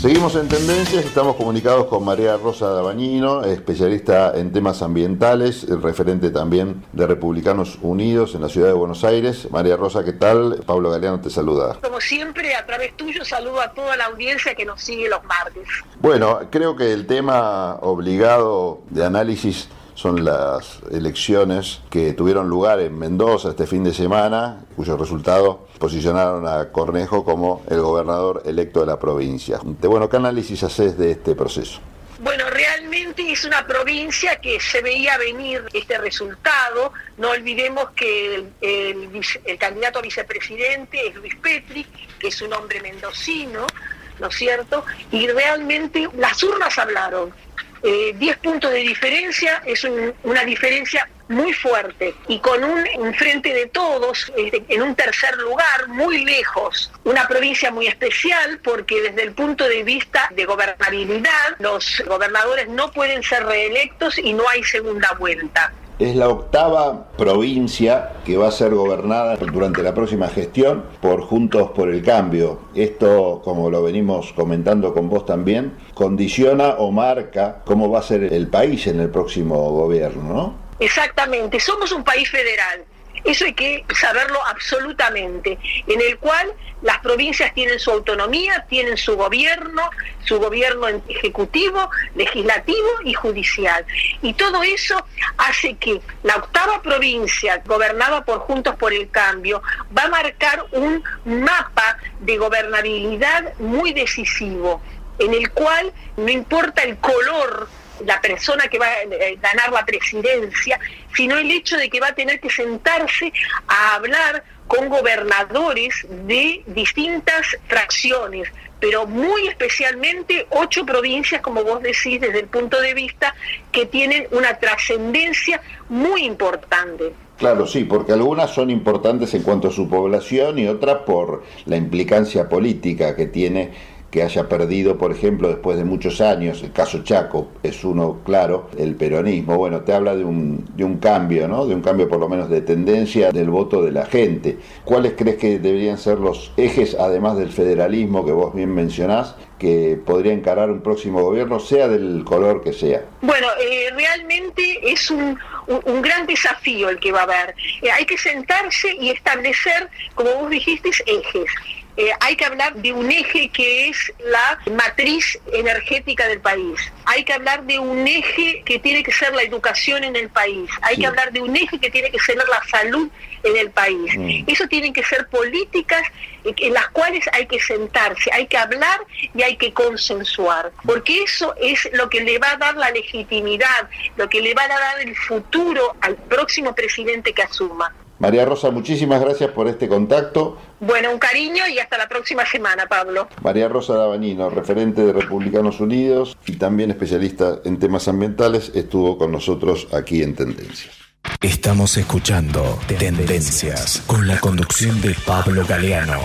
Seguimos en tendencias, estamos comunicados con María Rosa Dabañino, especialista en temas ambientales, referente también de Republicanos Unidos en la ciudad de Buenos Aires. María Rosa, ¿qué tal? Pablo Galeano te saluda. Como siempre, a través tuyo saludo a toda la audiencia que nos sigue los martes. Bueno, creo que el tema obligado de análisis son las elecciones que tuvieron lugar en Mendoza este fin de semana, cuyo resultado posicionaron a Cornejo como el gobernador electo de la provincia. Bueno, ¿qué análisis haces de este proceso? Bueno, realmente es una provincia que se veía venir este resultado. No olvidemos que el, candidato a vicepresidente es Luis Petri, que es un hombre mendocino, ¿no es cierto? Y realmente las urnas hablaron. 10 eh, puntos de diferencia es una diferencia muy fuerte y con un, frente de todos este, en un tercer lugar muy lejos. Una provincia muy especial porque desde el punto de vista de gobernabilidad los gobernadores no pueden ser reelectos y no hay segunda vuelta es la octava provincia que va a ser gobernada durante la próxima gestión por Juntos por el Cambio. Esto, como lo venimos comentando con vos también, condiciona o marca cómo va a ser el país en el próximo gobierno, ¿no? Exactamente, somos un país federal eso hay que saberlo absolutamente, en el cual las provincias tienen su autonomía, tienen su gobierno, su gobierno ejecutivo, legislativo y judicial. Y todo eso hace que la octava provincia, gobernada por Juntos por el Cambio, va a marcar un mapa de gobernabilidad muy decisivo, en el cual no importa el color la persona que va a eh, ganar la presidencia, sino el hecho de que va a tener que sentarse a hablar con gobernadores de distintas fracciones, pero muy especialmente ocho provincias, como vos decís, desde el punto de vista que tienen una trascendencia muy importante. Claro, sí, porque algunas son importantes en cuanto a su población y otras por la implicancia política que tiene que haya perdido, por ejemplo, después de muchos años, el caso Chaco es uno claro, el peronismo, bueno, te habla de un, de un cambio, ¿no? De un cambio por lo menos de tendencia del voto de la gente. ¿Cuáles crees que deberían ser los ejes, además del federalismo que vos bien mencionás, que podría encarar un próximo gobierno, sea del color que sea? Bueno, eh, realmente es un, un, gran desafío el que va a haber. Eh, hay que sentarse y establecer, como vos dijiste, ejes. Eh, hay que hablar de un eje que es la matriz energética del país. Hay que hablar de un eje que tiene que ser la educación en el país. Hay que hablar de un eje que tiene que ser la salud en el país. Mm. Eso tienen que ser políticas en las cuales hay que sentarse, hay que hablar y hay que consensuar, porque eso es lo que le va a dar la legitimidad, lo que le va a dar el futuro al próximo presidente que asuma. María Rosa, muchísimas gracias por este contacto. Bueno, un cariño y hasta la próxima semana, Pablo. María Rosa Dabanino, referente de Republicanos Unidos y también especialista en temas ambientales, estuvo con nosotros aquí en Tendencias. Estamos escuchando Tendencias con la conducción de Pablo Galeano.